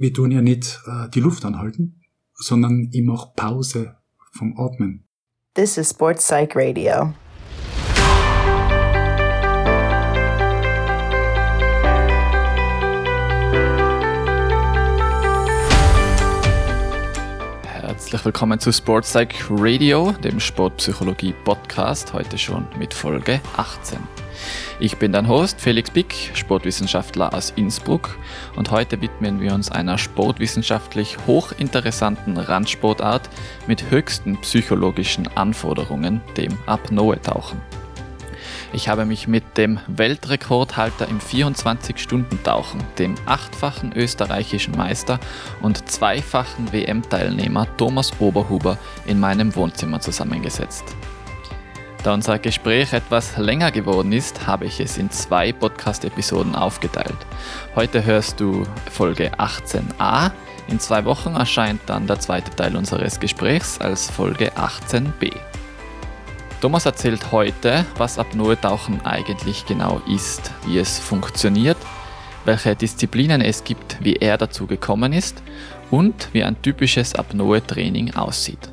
wir tun ja nicht äh, die Luft anhalten, sondern ich mache Pause vom Atmen. This is Sports Psych Radio. Herzlich willkommen zu Sports Psych Radio, dem Sportpsychologie Podcast, heute schon mit Folge 18. Ich bin dein Host Felix Bick, Sportwissenschaftler aus Innsbruck und heute widmen wir uns einer sportwissenschaftlich hochinteressanten Randsportart mit höchsten psychologischen Anforderungen, dem Apnoe-Tauchen. Ich habe mich mit dem Weltrekordhalter im 24-Stunden-Tauchen, dem achtfachen österreichischen Meister und zweifachen WM-Teilnehmer Thomas Oberhuber in meinem Wohnzimmer zusammengesetzt. Da unser Gespräch etwas länger geworden ist, habe ich es in zwei Podcast-Episoden aufgeteilt. Heute hörst du Folge 18a. In zwei Wochen erscheint dann der zweite Teil unseres Gesprächs als Folge 18b. Thomas erzählt heute, was Apnoe-Tauchen eigentlich genau ist, wie es funktioniert, welche Disziplinen es gibt, wie er dazu gekommen ist und wie ein typisches Apnoe-Training aussieht.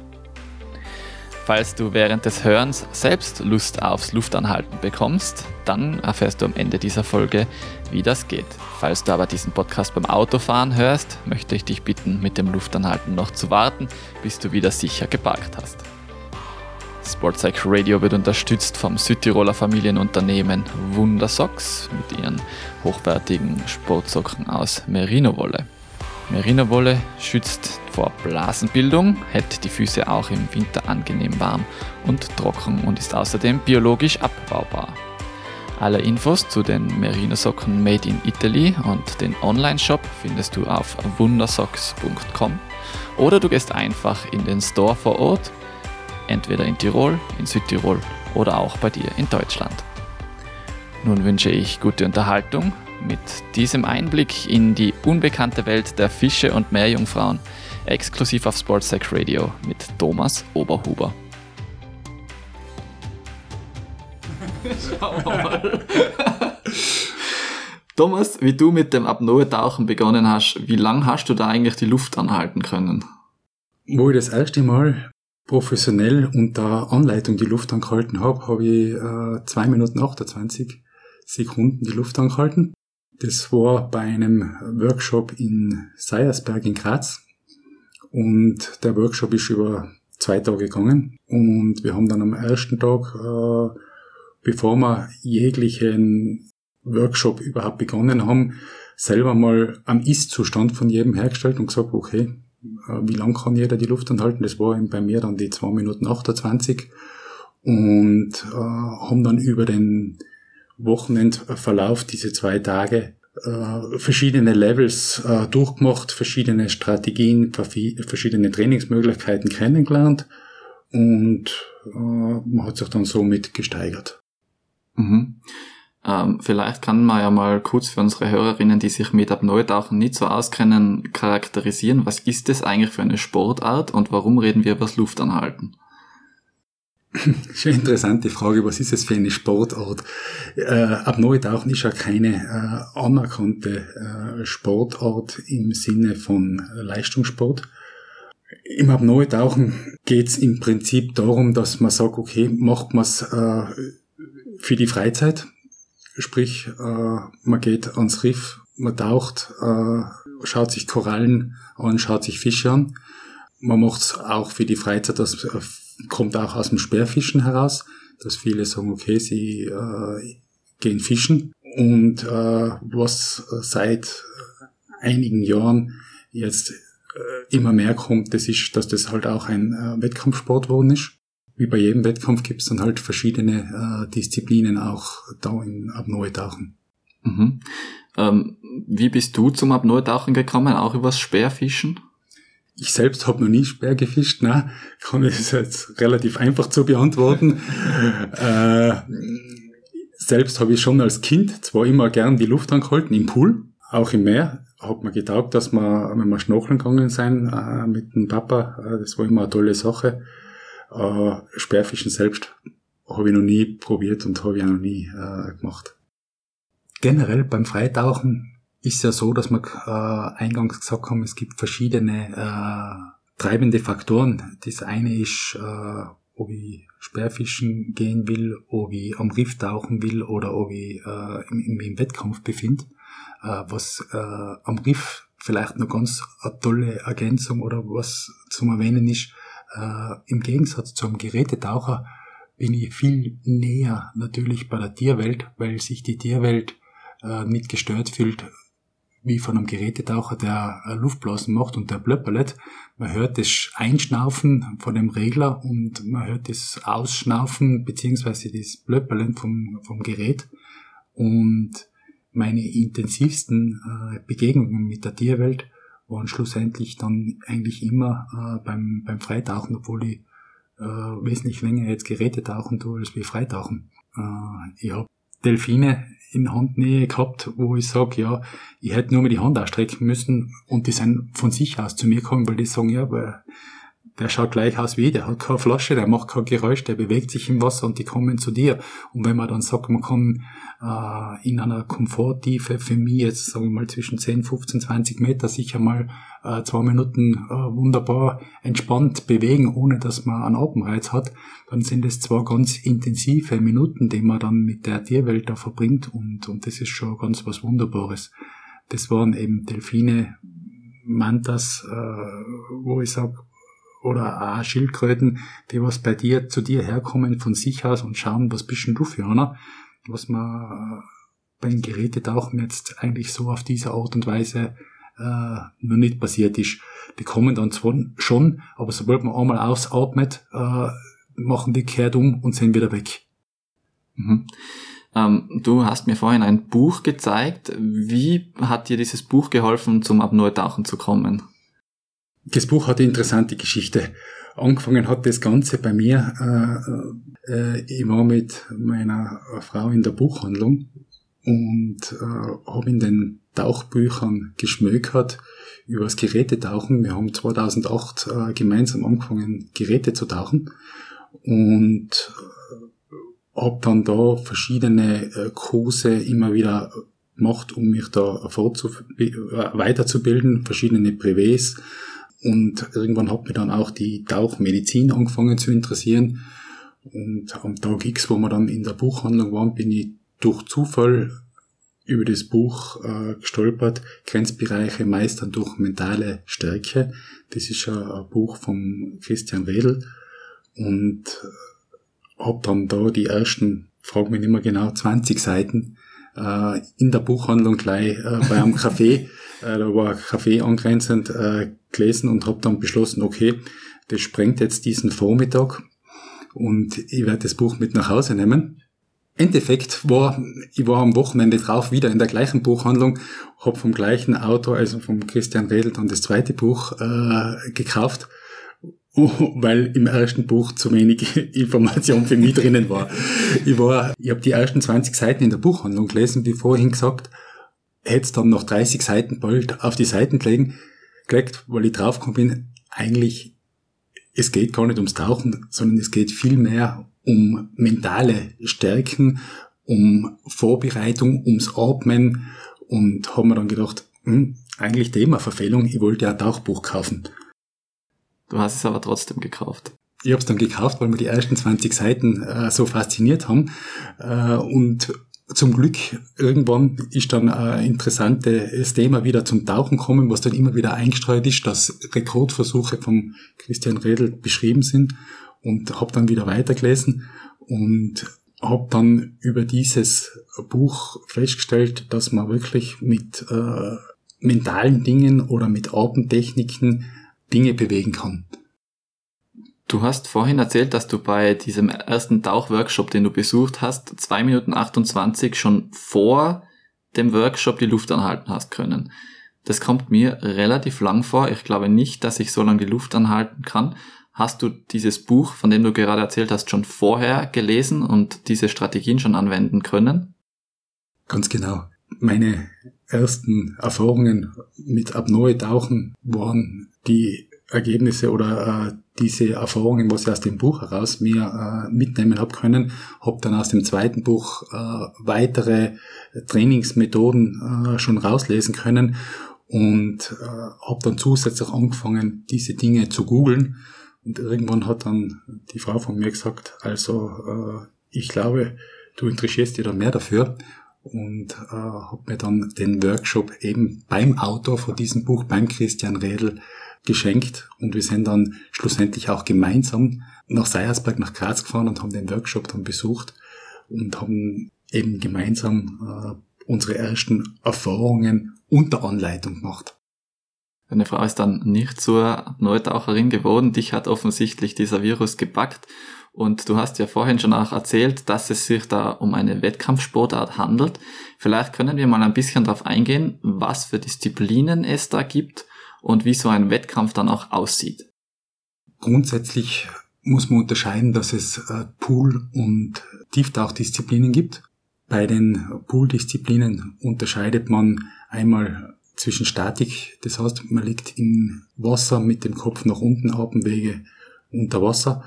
Falls du während des Hörens selbst Lust aufs Luftanhalten bekommst, dann erfährst du am Ende dieser Folge, wie das geht. Falls du aber diesen Podcast beim Autofahren hörst, möchte ich dich bitten, mit dem Luftanhalten noch zu warten, bis du wieder sicher geparkt hast. Sportpsych Radio wird unterstützt vom Südtiroler Familienunternehmen Wundersocks mit ihren hochwertigen Sportsocken aus Merino-Wolle. Merino-Wolle schützt vor Blasenbildung, hält die Füße auch im Winter angenehm warm und trocken und ist außerdem biologisch abbaubar. Alle Infos zu den Merino-Socken Made in Italy und den Online-Shop findest du auf wundersocks.com oder du gehst einfach in den Store vor Ort, entweder in Tirol, in Südtirol oder auch bei dir in Deutschland. Nun wünsche ich gute Unterhaltung mit diesem Einblick in die unbekannte Welt der Fische und Meerjungfrauen, exklusiv auf Sportsec Radio mit Thomas Oberhuber. Schauen wir mal. Thomas, wie du mit dem Apnoe-Tauchen begonnen hast, wie lange hast du da eigentlich die Luft anhalten können? Wo ich das erste Mal professionell unter Anleitung die Luft angehalten habe, habe ich äh, 2 Minuten 28 Sekunden die Luft angehalten. Das war bei einem Workshop in Seiersberg in Graz. Und der Workshop ist über zwei Tage gegangen. Und wir haben dann am ersten Tag, äh, bevor wir jeglichen Workshop überhaupt begonnen haben, selber mal am Ist-Zustand von jedem hergestellt und gesagt, okay, äh, wie lang kann jeder die Luft anhalten? Das war bei mir dann die 2 Minuten 28 und äh, haben dann über den Wochenendverlauf diese zwei Tage äh, verschiedene Levels äh, durchgemacht, verschiedene Strategien, verschiedene Trainingsmöglichkeiten kennengelernt und äh, man hat sich dann somit gesteigert. Mhm. Ähm, vielleicht kann man ja mal kurz für unsere Hörerinnen, die sich mit Apnoe-Tauchen nicht so auskennen, charakterisieren. Was ist das eigentlich für eine Sportart und warum reden wir über das Luftanhalten? Schon interessante Frage, was ist es für eine Sportart? Äh, Apnoe-Tauchen ist ja keine äh, anerkannte äh, Sportart im Sinne von Leistungssport. Im Apnoe-Tauchen geht es im Prinzip darum, dass man sagt, okay, macht man es äh, für die Freizeit, sprich äh, man geht ans Riff, man taucht, äh, schaut sich Korallen an, schaut sich Fische an. Man macht es auch für die Freizeit, das äh, kommt auch aus dem Speerfischen heraus, dass viele sagen, okay, sie äh, gehen fischen. Und äh, was seit einigen Jahren jetzt äh, immer mehr kommt, das ist, dass das halt auch ein äh, Wettkampfsport geworden ist. Wie bei jedem Wettkampf gibt es dann halt verschiedene äh, Disziplinen auch da im Apnoe-Tauchen. Mhm. Ähm, wie bist du zum Apnoe-Tauchen gekommen? Auch übers Speerfischen? Ich selbst habe noch nie Speer gefischt, ne? kann ich das jetzt relativ einfach zu beantworten. äh, selbst habe ich schon als Kind zwar immer gern die Luft angehalten, im Pool, auch im Meer. Hat mir getaugt, dass wir, wenn wir schnorcheln gegangen sind äh, mit dem Papa, äh, das war immer eine tolle Sache. Äh, Speerfischen selbst habe ich noch nie probiert und habe ich auch noch nie äh, gemacht. Generell beim Freitauchen ist ja so, dass wir äh, eingangs gesagt haben, es gibt verschiedene äh, treibende Faktoren. Das eine ist, äh, ob ich Sperrfischen gehen will, ob ich am Riff tauchen will oder ob ich äh, im, im Wettkampf befinde. Äh, was äh, am Riff vielleicht noch ganz eine tolle Ergänzung oder was zum Erwähnen ist, äh, im Gegensatz zum Gerätetaucher bin ich viel näher natürlich bei der Tierwelt, weil sich die Tierwelt äh, nicht gestört fühlt wie von einem Gerätetaucher, der Luftblasen macht und der blöpperlet. Man hört das Einschnaufen von dem Regler und man hört das Ausschnaufen beziehungsweise das Blöpperlen vom, vom Gerät. Und meine intensivsten äh, Begegnungen mit der Tierwelt waren schlussendlich dann eigentlich immer äh, beim, beim Freitauchen, obwohl ich äh, wesentlich länger jetzt Geräte tauchen tue als wie Freitauchen. Äh, ich habe Delfine in Handnähe gehabt, wo ich sage, ja, ich hätte nur mal die Hand ausstrecken müssen und die sind von sich aus zu mir gekommen, weil die sagen, ja, aber der schaut gleich aus wie, der hat keine Flasche, der macht kein Geräusch, der bewegt sich im Wasser und die kommen zu dir. Und wenn man dann sagt, man kann äh, in einer Komforttiefe für mich jetzt, sagen wir mal, zwischen 10, 15, 20 Meter sicher mal äh, zwei Minuten äh, wunderbar entspannt bewegen, ohne dass man einen Atemreiz hat, dann sind es zwar ganz intensive Minuten, die man dann mit der Tierwelt da verbringt und, und das ist schon ganz was Wunderbares. Das waren eben Delfine, Mantas, äh, wo ich sage, oder auch Schildkröten, die was bei dir, zu dir herkommen von sich aus und schauen, was bist denn du für einer, was man äh, beim Gerätetauchen jetzt eigentlich so auf diese Art und Weise äh, noch nicht passiert ist. Die kommen dann zwar schon, aber sobald man einmal ausatmet, äh, machen die kehrt um und sind wieder weg. Mhm. Ähm, du hast mir vorhin ein Buch gezeigt. Wie hat dir dieses Buch geholfen, zum Apnoe-Tauchen zu kommen? Das Buch hat eine interessante Geschichte. Angefangen hat das Ganze bei mir. Äh, äh, ich war mit meiner Frau in der Buchhandlung und äh, habe in den Tauchbüchern geschmökert über das Gerätetauchen. Wir haben 2008 äh, gemeinsam angefangen, Geräte zu tauchen und äh, habe dann da verschiedene äh, Kurse immer wieder gemacht, um mich da äh, weiterzubilden, verschiedene Privés, und irgendwann hat mich dann auch die Tauchmedizin angefangen zu interessieren. Und am Tag X, wo wir dann in der Buchhandlung waren, bin ich durch Zufall über das Buch äh, gestolpert, Grenzbereiche meistern durch mentale Stärke. Das ist ja ein Buch von Christian Wedel und äh, habe dann da die ersten, frag mich nicht mehr genau, 20 Seiten äh, in der Buchhandlung gleich äh, bei einem Café, äh, da war ein Café angrenzend, äh, gelesen und habe dann beschlossen, okay, das sprengt jetzt diesen Vormittag und ich werde das Buch mit nach Hause nehmen. Endeffekt war, ich war am Wochenende drauf wieder in der gleichen Buchhandlung, habe vom gleichen Autor, also vom Christian Wedel, dann das zweite Buch äh, gekauft, weil im ersten Buch zu wenig Information für mich drinnen war. Ich war, ich habe die ersten 20 Seiten in der Buchhandlung gelesen, wie vorhin gesagt, hätte dann noch 30 Seiten bald auf die Seiten gelegen, gelegt, weil ich draufgekommen bin, eigentlich, es geht gar nicht ums Tauchen, sondern es geht viel mehr um mentale Stärken, um Vorbereitung, ums Atmen und haben mir dann gedacht, hm, eigentlich Themaverfehlung, ich wollte ja ein Tauchbuch kaufen. Du hast es aber trotzdem gekauft. Ich habe es dann gekauft, weil mir die ersten 20 Seiten äh, so fasziniert haben. Äh, und zum Glück irgendwann ist dann ein interessantes Thema wieder zum Tauchen kommen, was dann immer wieder eingestreut ist, dass Rekordversuche von Christian Redl beschrieben sind und habe dann wieder weitergelesen und habe dann über dieses Buch festgestellt, dass man wirklich mit äh, mentalen Dingen oder mit Atemtechniken Dinge bewegen kann. Du hast vorhin erzählt, dass du bei diesem ersten Tauchworkshop, den du besucht hast, zwei Minuten 28 schon vor dem Workshop die Luft anhalten hast können. Das kommt mir relativ lang vor. Ich glaube nicht, dass ich so lange die Luft anhalten kann. Hast du dieses Buch, von dem du gerade erzählt hast, schon vorher gelesen und diese Strategien schon anwenden können? Ganz genau. Meine ersten Erfahrungen mit Apnoe-Tauchen waren die Ergebnisse oder äh, diese Erfahrungen, was ich aus dem Buch heraus mir äh, mitnehmen habe können, habe dann aus dem zweiten Buch äh, weitere Trainingsmethoden äh, schon rauslesen können und äh, habe dann zusätzlich angefangen, diese Dinge zu googeln. Und irgendwann hat dann die Frau von mir gesagt, also äh, ich glaube, du interessierst dich da mehr dafür und äh, habe mir dann den Workshop eben beim Autor von diesem Buch, beim Christian Redl, geschenkt und wir sind dann schlussendlich auch gemeinsam nach Seiersberg, nach Graz gefahren und haben den Workshop dann besucht und haben eben gemeinsam äh, unsere ersten Erfahrungen unter Anleitung gemacht. Deine Frau ist dann nicht zur Neutaucherin geworden. Dich hat offensichtlich dieser Virus gepackt. Und du hast ja vorhin schon auch erzählt, dass es sich da um eine Wettkampfsportart handelt. Vielleicht können wir mal ein bisschen darauf eingehen, was für Disziplinen es da gibt und wie so ein Wettkampf dann auch aussieht. Grundsätzlich muss man unterscheiden, dass es äh, Pool- und Tieftauchdisziplinen gibt. Bei den Pool-Disziplinen unterscheidet man einmal zwischen Statik, das heißt, man liegt im Wasser mit dem Kopf nach unten, Atemwege unter Wasser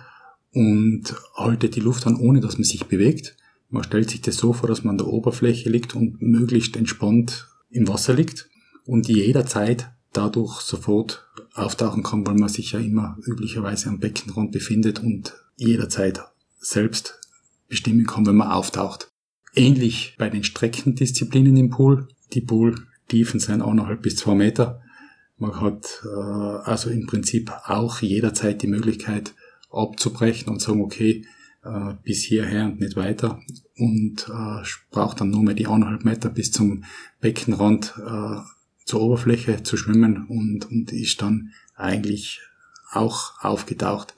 und haltet die Luft an, ohne dass man sich bewegt. Man stellt sich das so vor, dass man an der Oberfläche liegt und möglichst entspannt im Wasser liegt und jederzeit dadurch sofort auftauchen kann, weil man sich ja immer üblicherweise am Beckenrand befindet und jederzeit selbst bestimmen kann, wenn man auftaucht. Ähnlich bei den Streckendisziplinen im Pool. Die Pooltiefen sind eineinhalb bis zwei Meter. Man hat äh, also im Prinzip auch jederzeit die Möglichkeit abzubrechen und sagen, okay, äh, bis hierher und nicht weiter und äh, braucht dann nur mehr die eineinhalb Meter bis zum Beckenrand äh, zur Oberfläche zu schwimmen und, und ist dann eigentlich auch aufgetaucht.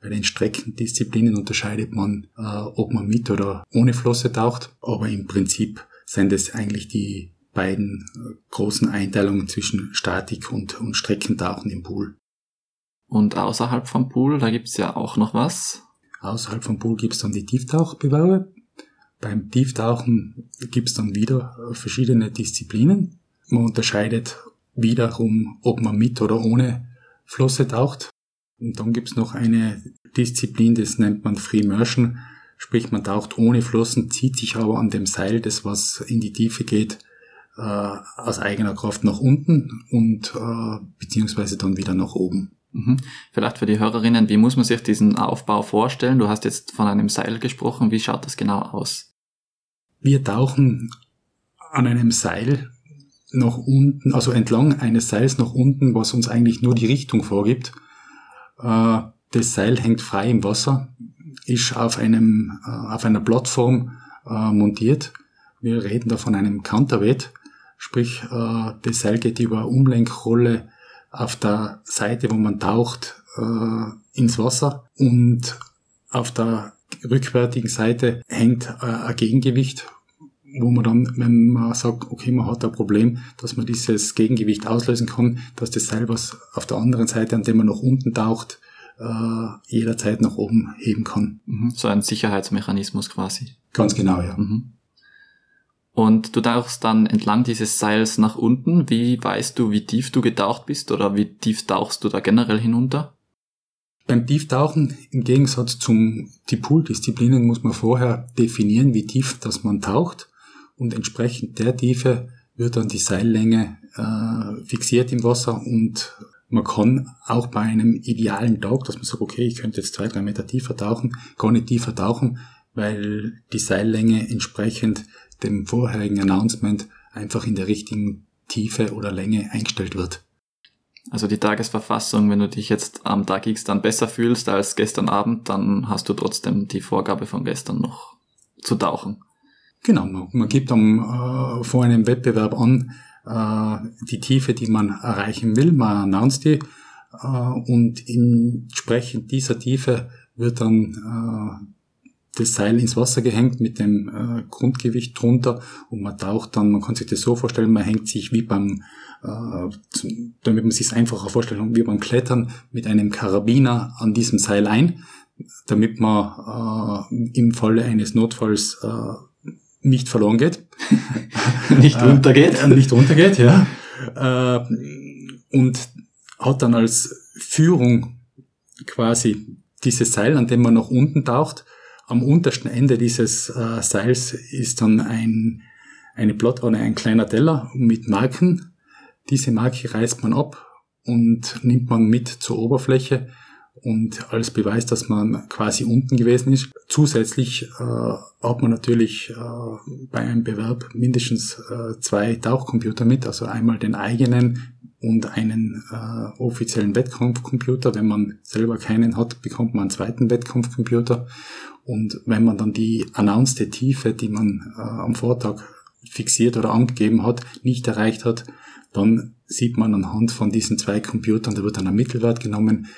Bei den Streckendisziplinen unterscheidet man, äh, ob man mit oder ohne Flosse taucht, aber im Prinzip sind es eigentlich die beiden äh, großen Einteilungen zwischen Statik und, und Streckentauchen im Pool. Und außerhalb vom Pool, da gibt's ja auch noch was. Außerhalb vom Pool gibt's dann die Tieftauchbewerbe. Beim Tieftauchen gibt's dann wieder verschiedene Disziplinen. Man unterscheidet wiederum, ob man mit oder ohne Flosse taucht. Und dann gibt's noch eine Disziplin, das nennt man Free Immersion, sprich man taucht ohne Flossen, zieht sich aber an dem Seil, das was in die Tiefe geht, äh, aus eigener Kraft nach unten und äh, beziehungsweise dann wieder nach oben. Mhm. Vielleicht für die Hörerinnen, wie muss man sich diesen Aufbau vorstellen? Du hast jetzt von einem Seil gesprochen, wie schaut das genau aus? Wir tauchen an einem Seil nach unten, also entlang eines Seils nach unten, was uns eigentlich nur die Richtung vorgibt. Äh, das Seil hängt frei im Wasser, ist auf einem, äh, auf einer Plattform äh, montiert. Wir reden da von einem Counterweight, sprich, das Seil geht über Umlenkrolle auf der Seite, wo man taucht, ins Wasser und auf der rückwärtigen Seite hängt ein Gegengewicht wo man dann, wenn man sagt, okay, man hat ein Problem, dass man dieses Gegengewicht auslösen kann, dass das Seil, was auf der anderen Seite, an dem man nach unten taucht, äh, jederzeit nach oben heben kann. Mhm. So ein Sicherheitsmechanismus quasi. Ganz genau, ja. Mhm. Und du tauchst dann entlang dieses Seils nach unten. Wie weißt du, wie tief du getaucht bist oder wie tief tauchst du da generell hinunter? Beim Tieftauchen, im Gegensatz zum die Pool-Disziplinen, muss man vorher definieren, wie tief das man taucht und entsprechend der Tiefe wird dann die Seillänge äh, fixiert im Wasser und man kann auch bei einem idealen Tag, dass man sagt, okay, ich könnte jetzt zwei, drei Meter tiefer tauchen, gar nicht tiefer tauchen, weil die Seillänge entsprechend dem vorherigen Announcement einfach in der richtigen Tiefe oder Länge eingestellt wird. Also die Tagesverfassung, wenn du dich jetzt am Tag X dann besser fühlst als gestern Abend, dann hast du trotzdem die Vorgabe von gestern noch zu tauchen. Genau, man, man gibt dann äh, vor einem Wettbewerb an, äh, die Tiefe, die man erreichen will, man announced die äh, und entsprechend dieser Tiefe wird dann äh, das Seil ins Wasser gehängt mit dem äh, Grundgewicht drunter und man taucht dann, man kann sich das so vorstellen, man hängt sich wie beim, äh, zum, damit man sich es einfacher vorstellen kann, wie beim Klettern mit einem Karabiner an diesem Seil ein, damit man äh, im Falle eines Notfalls äh, nicht verloren geht. nicht untergeht. Äh, nicht untergeht, ja. Äh, und hat dann als Führung quasi dieses Seil, an dem man nach unten taucht. Am untersten Ende dieses äh, Seils ist dann ein, eine Plot oder ein kleiner Teller mit Marken. Diese Marke reißt man ab und nimmt man mit zur Oberfläche und als Beweis, dass man quasi unten gewesen ist. Zusätzlich äh, hat man natürlich äh, bei einem Bewerb mindestens äh, zwei Tauchcomputer mit, also einmal den eigenen und einen äh, offiziellen Wettkampfcomputer. Wenn man selber keinen hat, bekommt man einen zweiten Wettkampfcomputer. Und wenn man dann die announced Tiefe, die man äh, am Vortag fixiert oder angegeben hat, nicht erreicht hat, dann sieht man anhand von diesen zwei Computern, da wird dann ein Mittelwert genommen,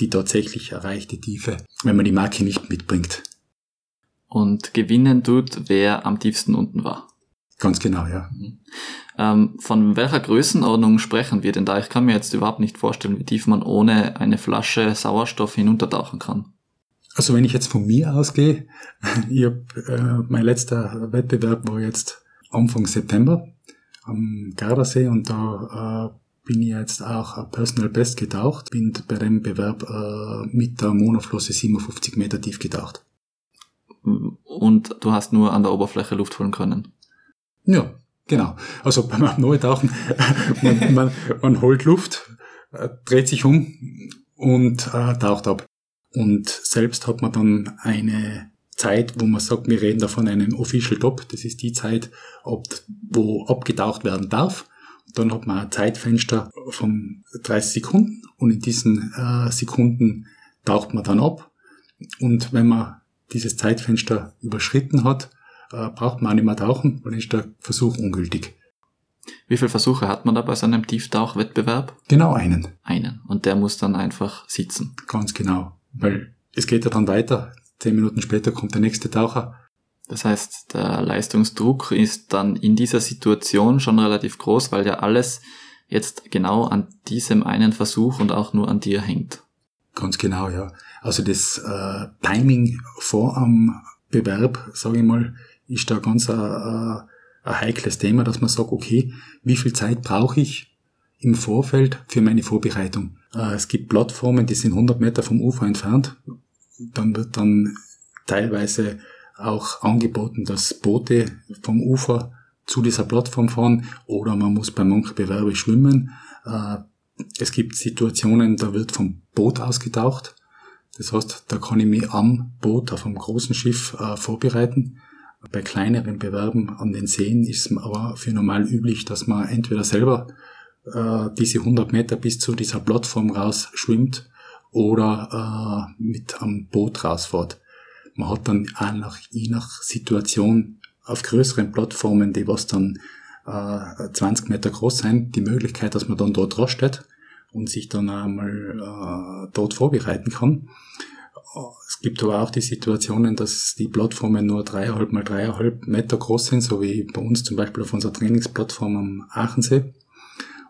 die tatsächlich erreichte Tiefe, wenn man die Marke nicht mitbringt. Und gewinnen tut, wer am tiefsten unten war. Ganz genau, ja. Mhm. Ähm, von welcher Größenordnung sprechen wir denn da? Ich kann mir jetzt überhaupt nicht vorstellen, wie tief man ohne eine Flasche Sauerstoff hinuntertauchen kann. Also wenn ich jetzt von mir ausgehe, ich hab, äh, mein letzter Wettbewerb war jetzt Anfang September am Gardasee und da äh, bin ich jetzt auch Personal Best getaucht, bin bei dem Bewerb äh, mit der Monoflosse 57 Meter tief getaucht. Und du hast nur an der Oberfläche Luft holen können? Ja, genau. Also beim Neutauchen, man, man, man holt Luft, äh, dreht sich um und äh, taucht ab. Und selbst hat man dann eine Zeit, wo man sagt, wir reden da von einem Official Top. Das ist die Zeit, ob, wo abgetaucht werden darf. Dann hat man ein Zeitfenster von 30 Sekunden und in diesen äh, Sekunden taucht man dann ab. Und wenn man dieses Zeitfenster überschritten hat, äh, braucht man auch nicht mehr tauchen, dann ist der Versuch ungültig. Wie viele Versuche hat man da bei so einem Tieftauchwettbewerb? Genau einen. Einen. Und der muss dann einfach sitzen. Ganz genau. Weil es geht ja dann weiter. Zehn Minuten später kommt der nächste Taucher. Das heißt, der Leistungsdruck ist dann in dieser Situation schon relativ groß, weil ja alles jetzt genau an diesem einen Versuch und auch nur an dir hängt. Ganz genau, ja. Also das äh, Timing vor am Bewerb, sage ich mal, ist da ganz ein, ein, ein heikles Thema, dass man sagt, okay, wie viel Zeit brauche ich im Vorfeld für meine Vorbereitung? Äh, es gibt Plattformen, die sind 100 Meter vom Ufer entfernt. Dann wird dann teilweise auch angeboten, dass Boote vom Ufer zu dieser Plattform fahren oder man muss bei manchen Bewerben schwimmen. Äh, es gibt Situationen, da wird vom Boot ausgetaucht. Das heißt, da kann ich mich am Boot auf einem großen Schiff äh, vorbereiten. Bei kleineren Bewerben an den Seen ist es aber für normal üblich, dass man entweder selber äh, diese 100 Meter bis zu dieser Plattform raus schwimmt oder äh, mit am Boot rausfährt. Man hat dann auch nach, je nach Situation auf größeren Plattformen, die was dann äh, 20 Meter groß sind, die Möglichkeit, dass man dann dort rastet und sich dann einmal äh, dort vorbereiten kann. Es gibt aber auch die Situationen, dass die Plattformen nur dreieinhalb mal dreieinhalb Meter groß sind, so wie bei uns zum Beispiel auf unserer Trainingsplattform am Aachensee.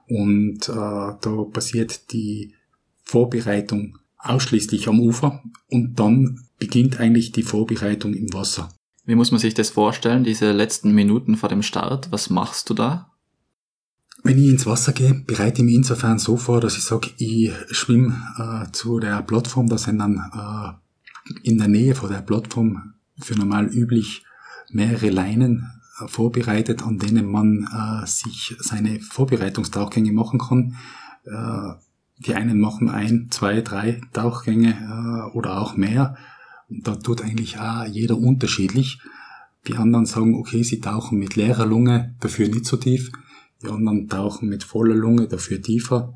Und äh, da passiert die Vorbereitung ausschließlich am Ufer und dann beginnt eigentlich die Vorbereitung im Wasser. Wie muss man sich das vorstellen, diese letzten Minuten vor dem Start? Was machst du da? Wenn ich ins Wasser gehe, bereite ich mich insofern so vor, dass ich sage, ich schwimme äh, zu der Plattform, da sind dann äh, in der Nähe von der Plattform für normal üblich mehrere Leinen vorbereitet, an denen man äh, sich seine Vorbereitungstauchgänge machen kann. Äh, die einen machen ein, zwei, drei Tauchgänge äh, oder auch mehr. Und da tut eigentlich auch jeder unterschiedlich. Die anderen sagen, okay, sie tauchen mit leerer Lunge, dafür nicht so tief. Die anderen tauchen mit voller Lunge, dafür tiefer.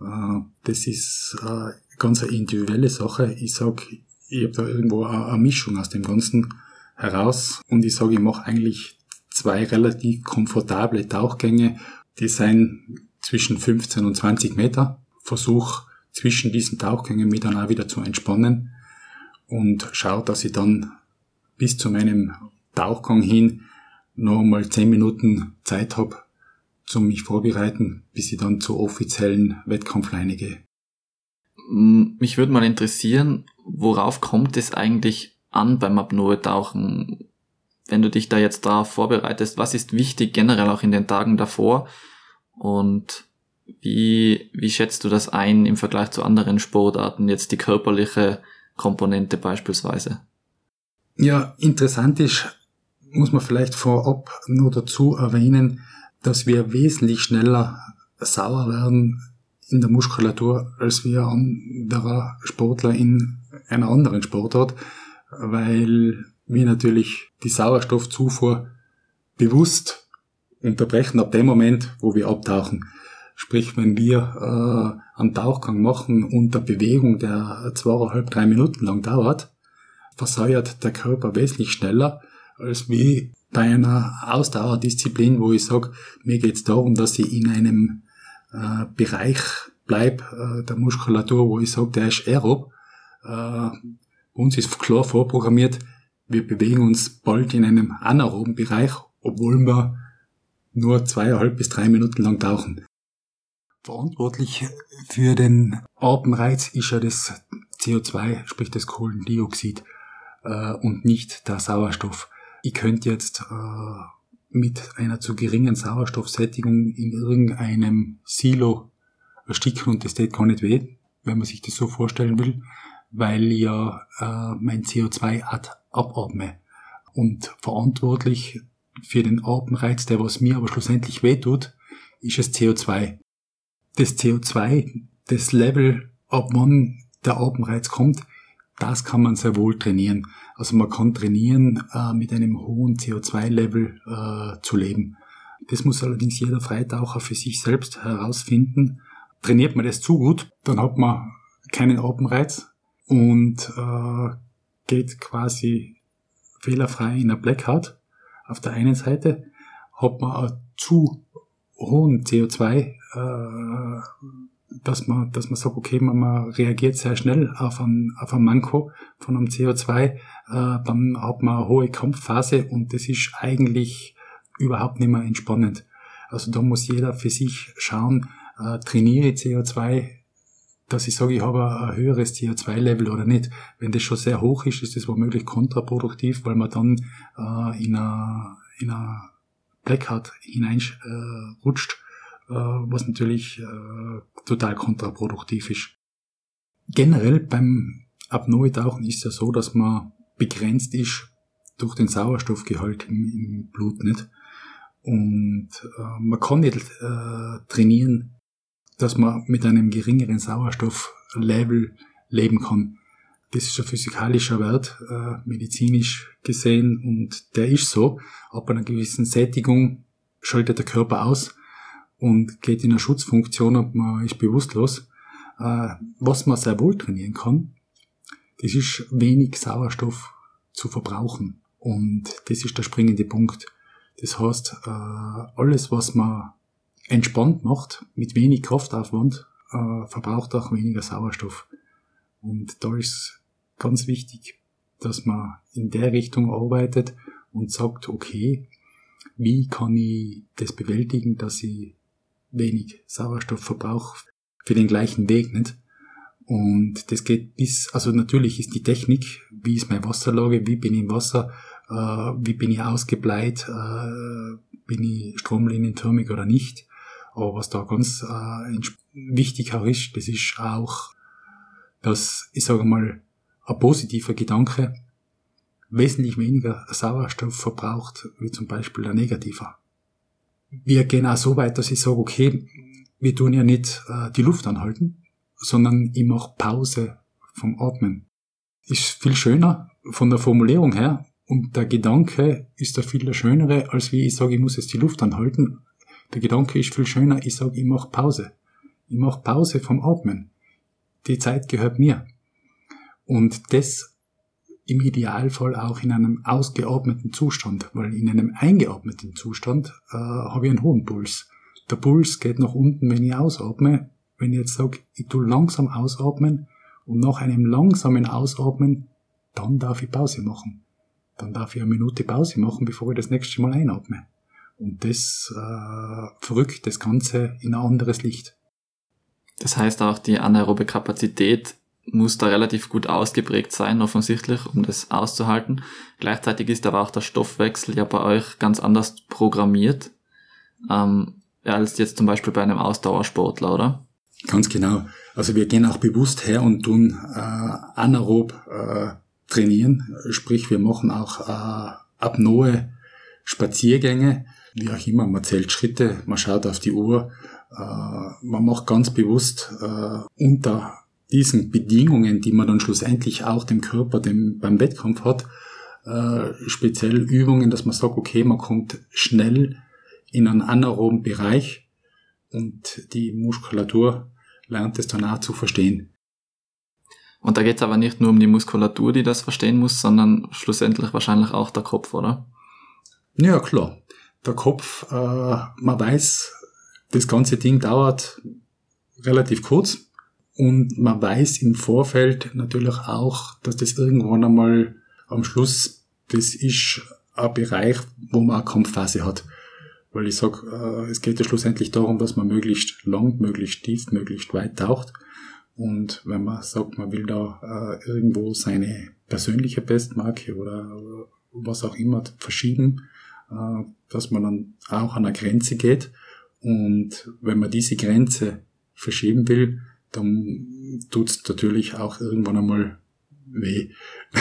Äh, das ist äh, ganz eine individuelle Sache. Ich sag, ich habe da irgendwo eine Mischung aus dem Ganzen heraus und ich sage, ich mache eigentlich zwei relativ komfortable Tauchgänge, die sind zwischen 15 und 20 Meter. Versuch zwischen diesen Tauchgängen mich dann auch wieder zu entspannen und schaue, dass ich dann bis zu meinem Tauchgang hin noch mal 10 Minuten Zeit habe, zum mich vorbereiten, bis ich dann zur offiziellen Wettkampfleine gehe. Mich würde mal interessieren, worauf kommt es eigentlich an beim Apnoe-Tauchen? Wenn du dich da jetzt darauf vorbereitest, was ist wichtig generell auch in den Tagen davor? Und Wie, wie schätzt du das ein im Vergleich zu anderen Sportarten, jetzt die körperliche Komponente beispielsweise? Ja, interessant ist, muss man vielleicht vorab nur dazu erwähnen, dass wir wesentlich schneller sauer werden in der Muskulatur als wir anderer Sportler in einer anderen Sportart, weil wir natürlich die Sauerstoffzufuhr bewusst unterbrechen ab dem Moment, wo wir abtauchen. Sprich, wenn wir äh, einen Tauchgang machen und der Bewegung, der zweieinhalb, drei Minuten lang dauert, versäuert der Körper wesentlich schneller, als wie bei einer Ausdauerdisziplin, wo ich sage, mir geht es darum, dass ich in einem äh, Bereich bleib äh, der Muskulatur, wo ich sage, der ist aerob. Äh, uns ist klar vorprogrammiert, wir bewegen uns bald in einem anaeroben Bereich, obwohl wir nur zweieinhalb bis drei Minuten lang tauchen. Verantwortlich für den Atemreiz ist ja das CO2, sprich das Kohlendioxid, äh, und nicht der Sauerstoff. Ich könnte jetzt äh, mit einer zu geringen Sauerstoffsättigung in irgendeinem Silo ersticken und das tut gar nicht weh, wenn man sich das so vorstellen will, weil ja äh, mein CO2 abatme. Und verantwortlich für den Atemreiz, der was mir aber schlussendlich wehtut, ist das CO2. Das CO2, das Level, ab wann der Atemreiz kommt, das kann man sehr wohl trainieren. Also man kann trainieren, äh, mit einem hohen CO2-Level äh, zu leben. Das muss allerdings jeder Freitaucher für sich selbst herausfinden. Trainiert man das zu gut, dann hat man keinen Atemreiz und äh, geht quasi fehlerfrei in der Blackout. Auf der einen Seite hat man einen zu hohen CO2 äh, dass man, dass man sagt, okay, man, man reagiert sehr schnell auf ein, auf ein Manko von einem CO2, äh, dann hat man eine hohe Kampfphase und das ist eigentlich überhaupt nicht mehr entspannend. Also da muss jeder für sich schauen, äh, trainiere CO2, dass ich sage, ich habe ein höheres CO2-Level oder nicht. Wenn das schon sehr hoch ist, ist das womöglich kontraproduktiv, weil man dann äh, in einer in Blackout hineinrutscht. Äh, äh, was natürlich äh, total kontraproduktiv ist. Generell beim Apnoe-Tauchen ist ja so, dass man begrenzt ist durch den Sauerstoffgehalt im, im Blut nicht. Und äh, man kann nicht äh, trainieren, dass man mit einem geringeren Sauerstofflevel leben kann. Das ist ein physikalischer Wert, äh, medizinisch gesehen, und der ist so. Ab einer gewissen Sättigung schaltet der Körper aus und geht in eine Schutzfunktion und man ist bewusstlos. Äh, was man sehr wohl trainieren kann, das ist wenig Sauerstoff zu verbrauchen. Und das ist der springende Punkt. Das heißt, äh, alles, was man entspannt macht, mit wenig Kraftaufwand, äh, verbraucht auch weniger Sauerstoff. Und da ist ganz wichtig, dass man in der Richtung arbeitet und sagt, okay, wie kann ich das bewältigen, dass ich wenig Sauerstoffverbrauch für den gleichen Weg, nicht? Und das geht bis, also natürlich ist die Technik, wie ist meine Wasserlage, wie bin ich im Wasser, äh, wie bin ich ausgebleit, äh, bin ich stromlinientürmig oder nicht. Aber was da ganz äh, wichtig auch ist, das ist auch, dass, ich sage mal, ein positiver Gedanke wesentlich weniger Sauerstoff verbraucht, wie zum Beispiel ein negativer wir gehen auch so weit, dass ich sage, okay, wir tun ja nicht äh, die Luft anhalten, sondern ich mache Pause vom Atmen. Ist viel schöner von der Formulierung her und der Gedanke ist der viel schönere, als wie ich sage, ich muss jetzt die Luft anhalten. Der Gedanke ist viel schöner, ich sage, ich mache Pause. Ich mache Pause vom Atmen. Die Zeit gehört mir. Und das im Idealfall auch in einem ausgeatmeten Zustand, weil in einem eingeatmeten Zustand äh, habe ich einen hohen Puls. Der Puls geht nach unten, wenn ich ausatme. Wenn ich jetzt sage, ich tue langsam ausatmen und nach einem langsamen Ausatmen, dann darf ich Pause machen. Dann darf ich eine Minute Pause machen, bevor ich das nächste Mal einatme. Und das äh, verrückt das Ganze in ein anderes Licht. Das heißt auch, die anaerobe Kapazität muss da relativ gut ausgeprägt sein, offensichtlich, um das auszuhalten. Gleichzeitig ist aber auch der Stoffwechsel ja bei euch ganz anders programmiert. Ähm, als jetzt zum Beispiel bei einem Ausdauersportler, oder? Ganz genau. Also wir gehen auch bewusst her und tun äh, anaerob äh, trainieren, sprich wir machen auch äh, apnoe Spaziergänge, wie auch immer, man zählt Schritte, man schaut auf die Uhr, äh, man macht ganz bewusst äh, unter diesen Bedingungen, die man dann schlussendlich auch dem Körper dem, beim Wettkampf hat, äh, speziell Übungen, dass man sagt, okay, man kommt schnell in einen anaeroben Bereich und die Muskulatur lernt es dann auch zu verstehen. Und da geht es aber nicht nur um die Muskulatur, die das verstehen muss, sondern schlussendlich wahrscheinlich auch der Kopf, oder? Ja, klar. Der Kopf, äh, man weiß, das ganze Ding dauert relativ kurz und man weiß im Vorfeld natürlich auch, dass das irgendwann einmal am Schluss, das ist ein Bereich, wo man eine Kampfphase hat. Weil ich sag, äh, es geht ja schlussendlich darum, dass man möglichst lang, möglichst tief, möglichst weit taucht. Und wenn man sagt, man will da äh, irgendwo seine persönliche Bestmarke oder was auch immer verschieben, dass man dann auch an der Grenze geht. Und wenn man diese Grenze verschieben will, dann tut's natürlich auch irgendwann einmal weh.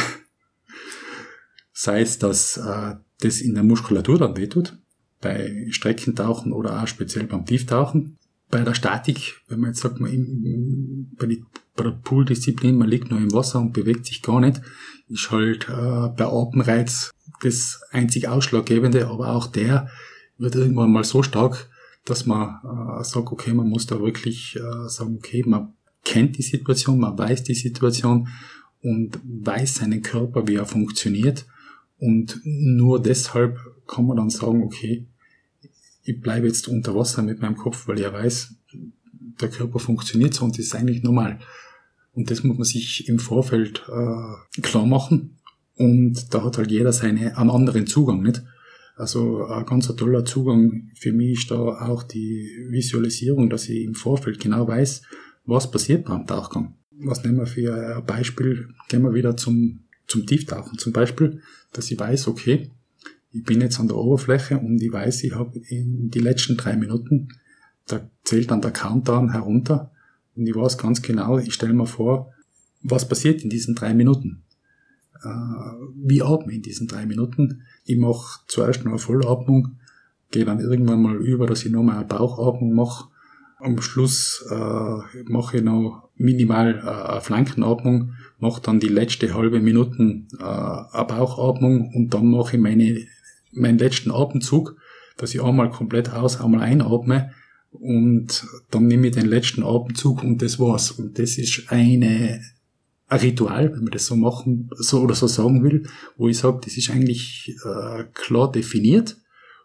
Sei es, dass äh, das in der Muskulatur dann wehtut, bei Streckentauchen oder auch speziell beim Tieftauchen. Bei der Statik, wenn man jetzt sagt, man in, bei, die, bei der Pooldisziplin, man liegt nur im Wasser und bewegt sich gar nicht, ist halt äh, bei Atemreiz das einzig Ausschlaggebende, aber auch der wird irgendwann mal so stark, dass man äh, sagt, okay, man muss da wirklich äh, sagen, okay, man kennt die Situation, man weiß die Situation und weiß seinen Körper, wie er funktioniert. Und nur deshalb kann man dann sagen, okay, ich bleibe jetzt unter Wasser mit meinem Kopf, weil ich weiß, der Körper funktioniert so und das ist eigentlich normal. Und das muss man sich im Vorfeld äh, klar machen. Und da hat halt jeder seine, einen anderen Zugang, nicht? Also ein ganz toller Zugang für mich ist da auch die Visualisierung, dass ich im Vorfeld genau weiß, was passiert beim Tauchgang. Was nehmen wir für ein Beispiel? Gehen wir wieder zum, zum Tieftauchen zum Beispiel, dass ich weiß, okay, ich bin jetzt an der Oberfläche und ich weiß, ich habe in die letzten drei Minuten, da zählt dann der Countdown herunter und ich weiß ganz genau, ich stelle mir vor, was passiert in diesen drei Minuten. Äh, wie atme in diesen drei Minuten? Ich mache zuerst noch eine Vollatmung, gehe dann irgendwann mal über, dass ich nochmal eine Bauchatmung mache. Am Schluss äh, mache ich noch minimal äh, eine Flankenatmung, mache dann die letzte halbe Minuten äh, eine Bauchatmung und dann mache ich meine, meinen letzten Atemzug, dass ich einmal komplett aus, einmal einatme und dann nehme ich den letzten Atemzug und das war's. Und das ist eine ein Ritual, wenn man das so machen, so oder so sagen will, wo ich sage, das ist eigentlich äh, klar definiert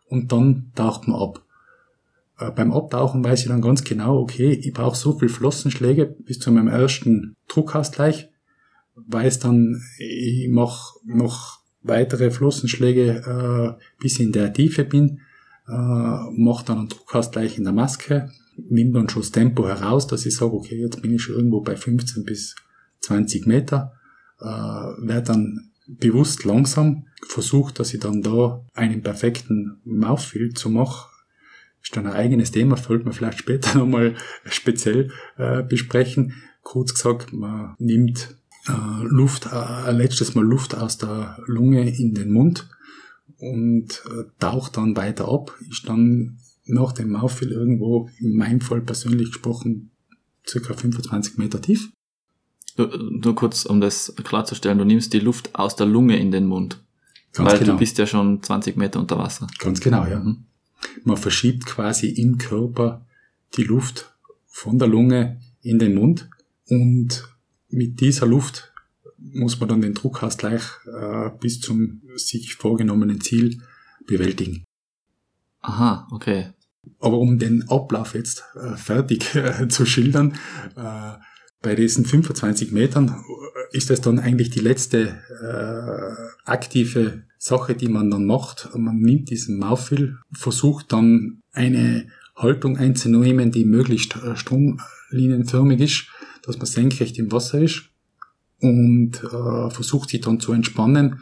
und dann taucht man ab. Äh, beim Abtauchen weiß ich dann ganz genau, okay, ich brauche so viel Flossenschläge bis zu meinem ersten Druckausgleich, weiß dann, ich mache noch weitere Flossenschläge, äh, bis ich in der Tiefe bin, äh, mache dann einen Druckausgleich in der Maske, nimm dann schon das Tempo heraus, dass ich sage, okay, jetzt bin ich schon irgendwo bei 15 bis 20 Meter, äh, werde dann bewusst langsam, versucht, dass ich dann da einen perfekten Mouthfeel zu machen. Ist dann ein eigenes Thema, sollte man vielleicht später nochmal speziell äh, besprechen. Kurz gesagt, man nimmt äh, Luft, äh, letztes Mal Luft aus der Lunge in den Mund und äh, taucht dann weiter ab, ist dann nach dem Mouthfeel irgendwo, in meinem Fall persönlich gesprochen, circa 25 Meter tief. Nur, kurz, um das klarzustellen, du nimmst die Luft aus der Lunge in den Mund. Ganz weil genau. du bist ja schon 20 Meter unter Wasser. Ganz genau, ja. Mhm. Man verschiebt quasi im Körper die Luft von der Lunge in den Mund und mit dieser Luft muss man dann den Druckausgleich äh, bis zum sich vorgenommenen Ziel bewältigen. Aha, okay. Aber um den Ablauf jetzt äh, fertig äh, zu schildern, äh, bei diesen 25 Metern ist das dann eigentlich die letzte äh, aktive Sache, die man dann macht. Man nimmt diesen Mouthfeel, versucht dann eine Haltung einzunehmen, die möglichst äh, stromlinienförmig ist, dass man senkrecht im Wasser ist und äh, versucht sich dann zu entspannen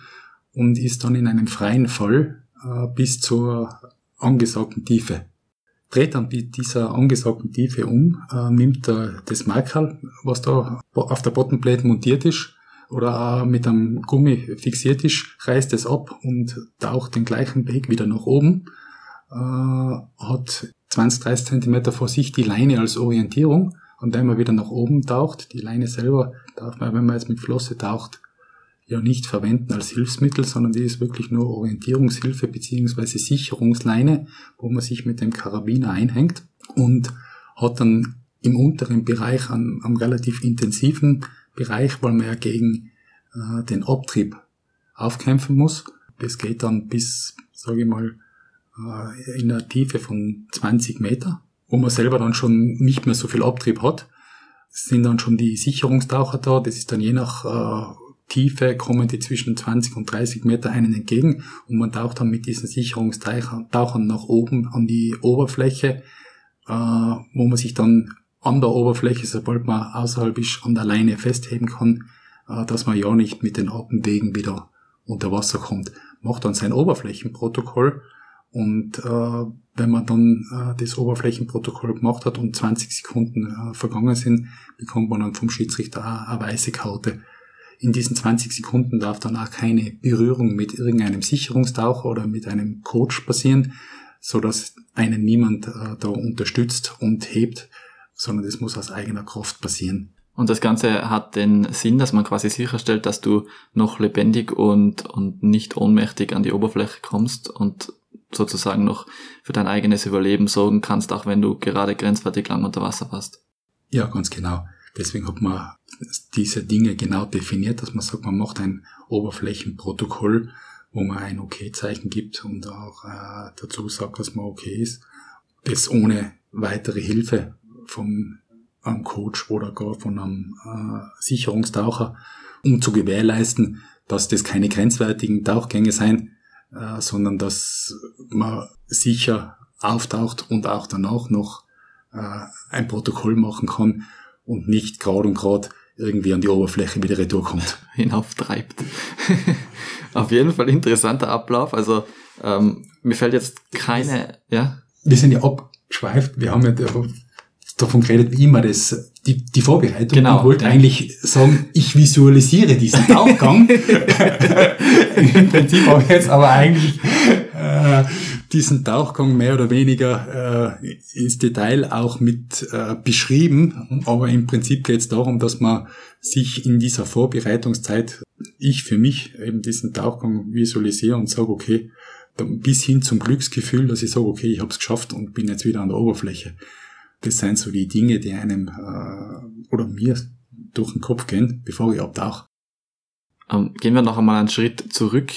und ist dann in einem freien Fall äh, bis zur angesagten Tiefe. Dreht dann mit dieser angesagten Tiefe um, äh, nimmt er das Markerl, was da auf der Bottomplate montiert ist, oder auch mit einem Gummi fixiert ist, reißt es ab und taucht den gleichen Weg wieder nach oben, äh, hat 20, 30 Zentimeter vor sich die Leine als Orientierung und wenn man wieder nach oben taucht, die Leine selber darf man, wenn man jetzt mit Flosse taucht, ja nicht verwenden als Hilfsmittel, sondern die ist wirklich nur Orientierungshilfe beziehungsweise Sicherungsleine, wo man sich mit dem Karabiner einhängt und hat dann im unteren Bereich einen, einen relativ intensiven Bereich, weil man ja gegen äh, den Abtrieb aufkämpfen muss. Das geht dann bis, sage ich mal, äh, in der Tiefe von 20 Meter, wo man selber dann schon nicht mehr so viel Abtrieb hat. Es sind dann schon die Sicherungstaucher da, das ist dann je nach äh, Tiefe kommen die zwischen 20 und 30 Meter einen entgegen und man taucht dann mit diesen Sicherungstauchern nach oben an die Oberfläche, äh, wo man sich dann an der Oberfläche, sobald man außerhalb ist, an der Leine festheben kann, äh, dass man ja nicht mit den Atemwegen wieder unter Wasser kommt. Macht dann sein Oberflächenprotokoll und äh, wenn man dann äh, das Oberflächenprotokoll gemacht hat und 20 Sekunden äh, vergangen sind, bekommt man dann vom Schiedsrichter eine weiße Karte in diesen 20 Sekunden darf dann auch keine Berührung mit irgendeinem Sicherungstaucher oder mit einem Coach passieren, so dass einen niemand äh, da unterstützt und hebt, sondern das muss aus eigener Kraft passieren. Und das Ganze hat den Sinn, dass man quasi sicherstellt, dass du noch lebendig und, und nicht ohnmächtig an die Oberfläche kommst und sozusagen noch für dein eigenes Überleben sorgen kannst, auch wenn du gerade grenzwertig lang unter Wasser warst. Ja, ganz genau. Deswegen hat man diese Dinge genau definiert, dass man sagt, man macht ein Oberflächenprotokoll, wo man ein Okay-Zeichen gibt und auch äh, dazu sagt, dass man okay ist. Das ohne weitere Hilfe vom einem Coach oder gar von einem äh, Sicherungstaucher, um zu gewährleisten, dass das keine grenzwertigen Tauchgänge sein, äh, sondern dass man sicher auftaucht und auch danach noch äh, ein Protokoll machen kann, und nicht gerade und gerade irgendwie an die Oberfläche wieder retour kommt. Hinauftreibt. Auf jeden Fall interessanter Ablauf. Also ähm, mir fällt jetzt keine, ja. Wir sind ja abgeschweift, wir haben ja davon geredet, wie immer das, die, die Vorbereitung. Genau. Ich wollte eigentlich sagen, ich visualisiere diesen Tauchgang. Im Prinzip habe ich jetzt aber eigentlich diesen Tauchgang mehr oder weniger äh, ins Detail auch mit äh, beschrieben. Aber im Prinzip geht es darum, dass man sich in dieser Vorbereitungszeit, ich für mich eben diesen Tauchgang visualisiere und sage, okay, bis hin zum Glücksgefühl, dass ich sage, okay, ich habe es geschafft und bin jetzt wieder an der Oberfläche. Das sind so die Dinge, die einem äh, oder mir durch den Kopf gehen, bevor ich abtauche. Ähm, gehen wir noch einmal einen Schritt zurück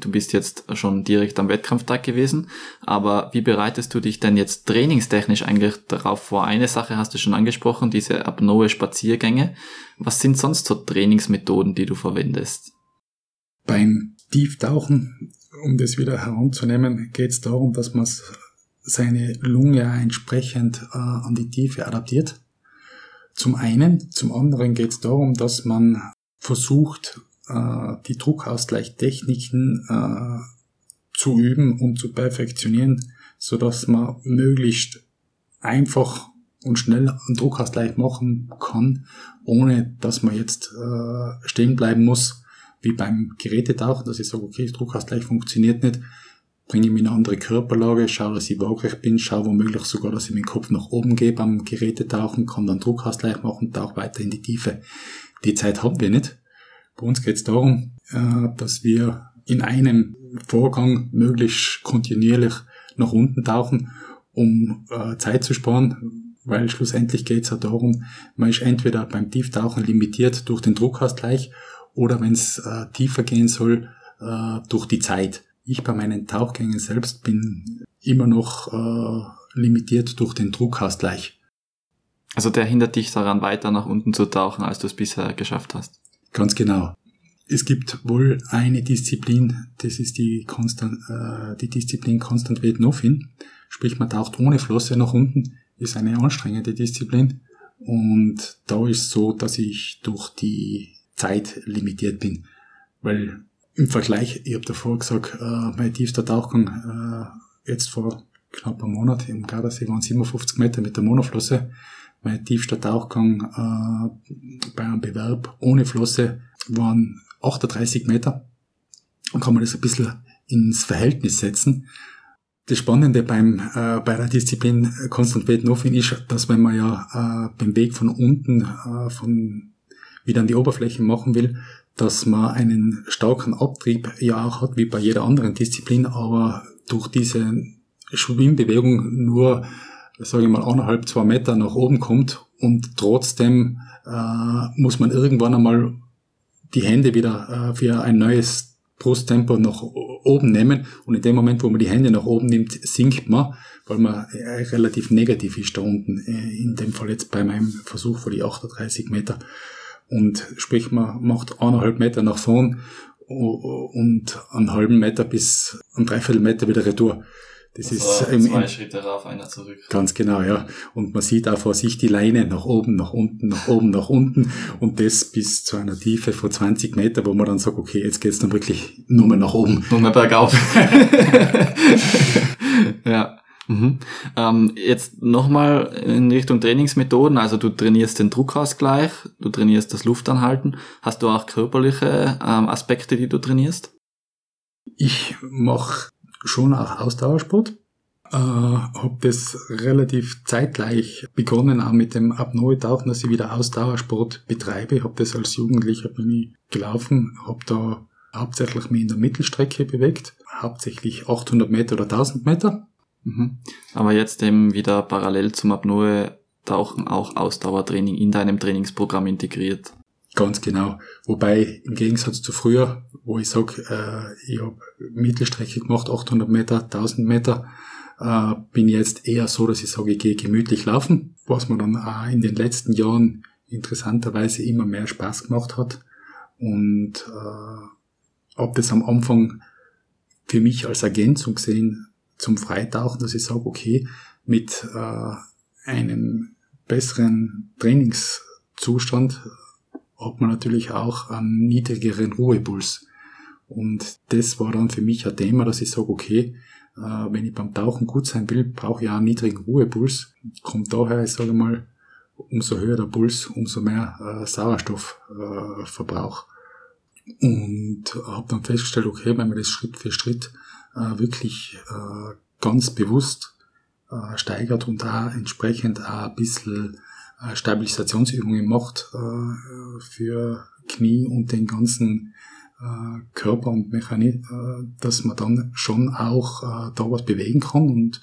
du bist jetzt schon direkt am Wettkampftag gewesen, aber wie bereitest du dich denn jetzt trainingstechnisch eigentlich darauf vor? Eine Sache hast du schon angesprochen, diese apnoe Spaziergänge. Was sind sonst so Trainingsmethoden, die du verwendest? Beim Tieftauchen, um das wieder heranzunehmen, geht es darum, dass man seine Lunge entsprechend äh, an die Tiefe adaptiert. Zum einen, zum anderen geht es darum, dass man versucht, äh, die Druckausgleichtechniken äh, zu üben und zu perfektionieren, so dass man möglichst einfach und schnell einen Druckausgleich machen kann, ohne dass man jetzt äh, stehen bleiben muss, wie beim Gerätetauchen, dass ich sage, okay, das Druckausgleich funktioniert nicht, bringe ich mich in eine andere Körperlage, schaue, dass ich waagrecht bin, schaue womöglich sogar, dass ich meinen Kopf nach oben gehe beim Gerätetauchen, kann dann Druckausgleich machen, tauche weiter in die Tiefe. Die Zeit haben wir nicht. Bei uns geht es darum, äh, dass wir in einem Vorgang möglichst kontinuierlich nach unten tauchen, um äh, Zeit zu sparen, weil schlussendlich geht es ja darum, man ist entweder beim Tieftauchen limitiert durch den Druckausgleich oder wenn es äh, tiefer gehen soll, durch die Zeit. Ich bei meinen Tauchgängen selbst bin immer noch limitiert durch den Druckausgleich. Also der hindert dich daran, weiter nach unten zu tauchen, als du es bisher geschafft hast. Ganz genau. Es gibt wohl eine Disziplin, das ist die, Constant, äh, die Disziplin Constant Weight Nothing. Sprich, man taucht ohne Flosse nach unten, ist eine anstrengende Disziplin. Und da ist so, dass ich durch die Zeit limitiert bin. Weil im Vergleich, ich habe davor gesagt, äh, mein tiefster Tauchgang äh, jetzt vor knapp einen Monat. Im Gardasee waren 57 Meter mit der Monoflosse. Mein tiefster Tauchgang äh, bei einem Bewerb ohne Flosse waren 38 Meter. Dann kann man das ein bisschen ins Verhältnis setzen. Das Spannende beim, äh, bei der Disziplin Constant Weight Nothing ist, dass wenn man ja äh, beim Weg von unten äh, von wieder an die Oberfläche machen will, dass man einen starken Abtrieb ja auch hat, wie bei jeder anderen Disziplin, aber durch diese Schwimmbewegung nur, sage ich mal, anderthalb, zwei Meter nach oben kommt und trotzdem äh, muss man irgendwann einmal die Hände wieder äh, für ein neues Brusttempo nach oben nehmen und in dem Moment, wo man die Hände nach oben nimmt, sinkt man, weil man äh, relativ negativ ist da unten, äh, in dem Fall jetzt bei meinem Versuch vor die 38 Meter. Und sprich, man macht eineinhalb Meter nach vorn und einen halben Meter bis einen Dreiviertel Meter wieder retour. Das also ist zwei im, Schritte rauf, einer zurück. Ganz genau, ja. Und man sieht auch vor sich die Leine nach oben, nach unten, nach oben, nach unten und das bis zu einer Tiefe von 20 Meter, wo man dann sagt, okay, jetzt geht's dann wirklich nur mehr nach oben. Nur mehr bergauf. ja. Mhm. Ähm, jetzt nochmal in Richtung Trainingsmethoden. Also du trainierst den Druckausgleich, du trainierst das Luftanhalten. Hast du auch körperliche ähm, Aspekte, die du trainierst? Ich mache schon auch Ausdauersport. Äh, habe das relativ zeitgleich begonnen, auch mit dem Apnoe-Tauchen, dass ich wieder Ausdauersport betreibe. Habe das als Jugendlicher bin ich gelaufen, habe da hauptsächlich mich in der Mittelstrecke bewegt, hauptsächlich 800 Meter oder 1000 Meter. Mhm. Aber jetzt eben wieder parallel zum Apnoe-Tauchen auch Ausdauertraining in deinem Trainingsprogramm integriert. Ganz genau. Wobei im Gegensatz zu früher, wo ich sage, äh, ich habe Mittelstrecke gemacht, 800 Meter, 1000 Meter, äh, bin jetzt eher so, dass ich sage, ich gehe gemütlich laufen, was mir dann auch in den letzten Jahren interessanterweise immer mehr Spaß gemacht hat. Und äh, ob das am Anfang für mich als Ergänzung gesehen zum Freitauchen, dass ich sage, okay, mit äh, einem besseren Trainingszustand hat man natürlich auch einen niedrigeren Ruhepuls. Und das war dann für mich ein Thema, dass ich sage, okay, äh, wenn ich beim Tauchen gut sein will, brauche ich auch einen niedrigen Ruhepuls. Kommt daher, ich sage mal, umso höher der Puls, umso mehr äh, Sauerstoffverbrauch. Äh, und habe dann festgestellt, okay, wenn man das Schritt für Schritt wirklich ganz bewusst steigert und da entsprechend auch ein bisschen Stabilisationsübungen macht äh, für Knie und den ganzen äh, Körper und Mechanik, dass man dann schon auch da was bewegen kann und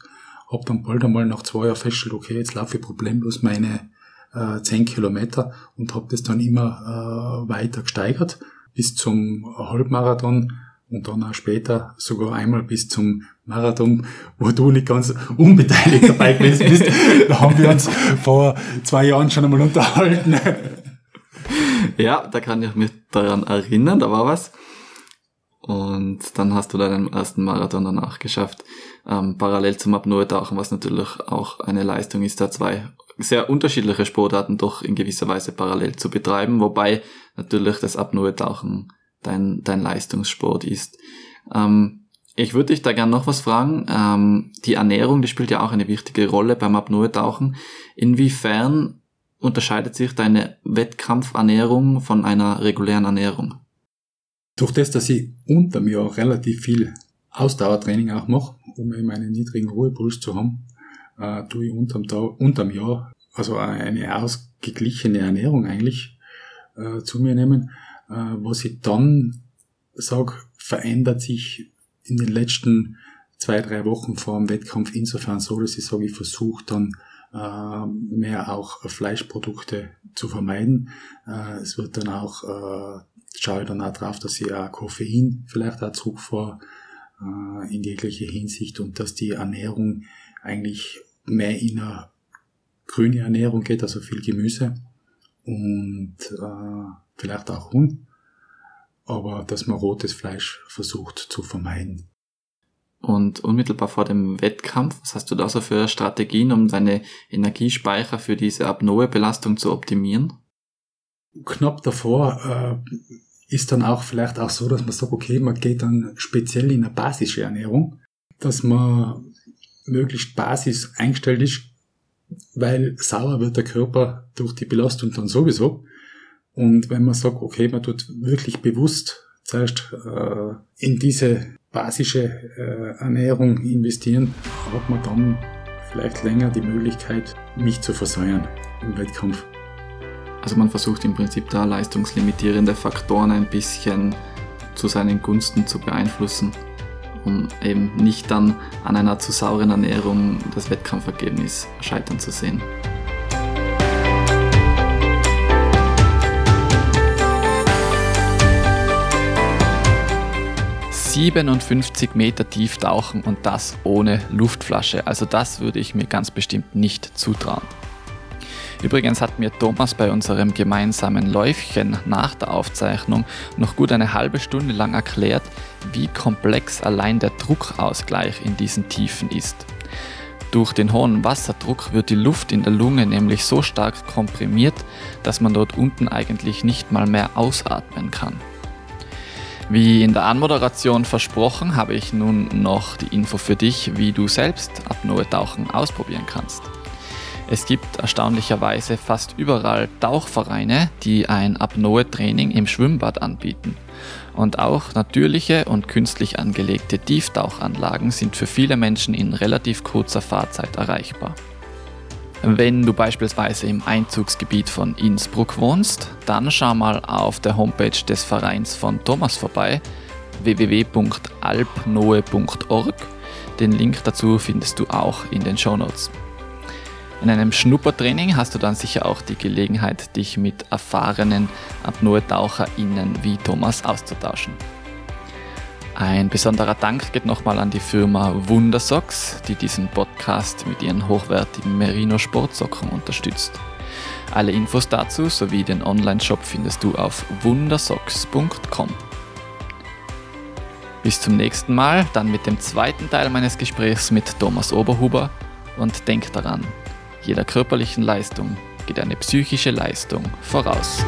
habe dann bald einmal nach zwei Jahren festgestellt, okay, jetzt laufe ich problemlos meine äh, 10 Kilometer und habe das dann immer äh, weiter gesteigert bis zum Halbmarathon und dann auch später sogar einmal bis zum Marathon, wo du nicht ganz unbeteiligt dabei gewesen bist. Da haben wir uns vor zwei Jahren schon einmal unterhalten. Ja, da kann ich mich daran erinnern, da war was. Und dann hast du deinen ersten Marathon danach geschafft, ähm, parallel zum Apnoe-Tauchen, was natürlich auch eine Leistung ist, da zwei sehr unterschiedliche Sportarten doch in gewisser Weise parallel zu betreiben, wobei natürlich das Apnoe-Tauchen dein, dein Leistungssport ist. Ähm, ich würde dich da gerne noch was fragen. Ähm, die Ernährung, die spielt ja auch eine wichtige Rolle beim Apnoe-Tauchen. Inwiefern unterscheidet sich deine Wettkampfernährung von einer regulären Ernährung? Durch das, dass ich unter mir auch relativ viel Ausdauertraining auch mache, um eben einen niedrigen Ruhepuls zu haben, äh, tue ich unterm, unterm Jahr also eine ausgeglichene Ernährung eigentlich äh, zu mir nehmen. Äh, was ich dann sage, verändert sich in den letzten zwei, drei Wochen vor dem Wettkampf insofern so, dass ich sage, ich versuche dann äh, mehr auch Fleischprodukte zu vermeiden. Äh, es wird dann auch, äh, schaue ich dann auch drauf, dass ich auch Koffein vielleicht auch zurückfahre äh, in jegliche Hinsicht und dass die Ernährung eigentlich mehr in eine grüne Ernährung geht, also viel Gemüse und äh, vielleicht auch Huhn, aber dass man rotes Fleisch versucht zu vermeiden. Und unmittelbar vor dem Wettkampf, was hast du da so für Strategien, um deine Energiespeicher für diese Apnoe-Belastung zu optimieren? Knapp davor äh, ist dann auch vielleicht auch so, dass man sagt, okay, man geht dann speziell in eine basische Ernährung, dass man möglichst Basis eingestellt ist, weil sauer wird der Körper durch die Belastung dann sowieso. Und wenn man sagt, okay, man tut wirklich bewusst zuerst äh, in diese basische äh, Ernährung investieren, hat man dann vielleicht länger die Möglichkeit, nicht zu versäuern im Wettkampf. Also man versucht im Prinzip da leistungslimitierende Faktoren ein bisschen zu seinen Gunsten zu beeinflussen, um eben nicht dann an einer zu sauren Ernährung das Wettkampfergebnis scheitern zu sehen. 57 Meter tief tauchen und das ohne Luftflasche. Also das würde ich mir ganz bestimmt nicht zutrauen. Übrigens hat mir Thomas bei unserem gemeinsamen Läufchen nach der Aufzeichnung noch gut eine halbe Stunde lang erklärt, wie komplex allein der Druckausgleich in diesen Tiefen ist. Durch den hohen Wasserdruck wird die Luft in der Lunge nämlich so stark komprimiert, dass man dort unten eigentlich nicht mal mehr ausatmen kann. Wie in der Anmoderation versprochen, habe ich nun noch die Info für dich, wie du selbst Apnoe-Tauchen ausprobieren kannst. Es gibt erstaunlicherweise fast überall Tauchvereine, die ein Apnoe-Training im Schwimmbad anbieten. Und auch natürliche und künstlich angelegte Tieftauchanlagen sind für viele Menschen in relativ kurzer Fahrzeit erreichbar. Wenn du beispielsweise im Einzugsgebiet von Innsbruck wohnst, dann schau mal auf der Homepage des Vereins von Thomas vorbei, www.alpnoe.org. Den Link dazu findest du auch in den Shownotes. In einem Schnuppertraining hast du dann sicher auch die Gelegenheit, dich mit erfahrenen Apnoe-TaucherInnen wie Thomas auszutauschen. Ein besonderer Dank geht nochmal an die Firma Wundersocks, die diesen Podcast mit ihren hochwertigen Merino-Sportsocken unterstützt. Alle Infos dazu sowie den Online-Shop findest du auf wundersocks.com. Bis zum nächsten Mal, dann mit dem zweiten Teil meines Gesprächs mit Thomas Oberhuber und denk daran, jeder körperlichen Leistung geht eine psychische Leistung voraus.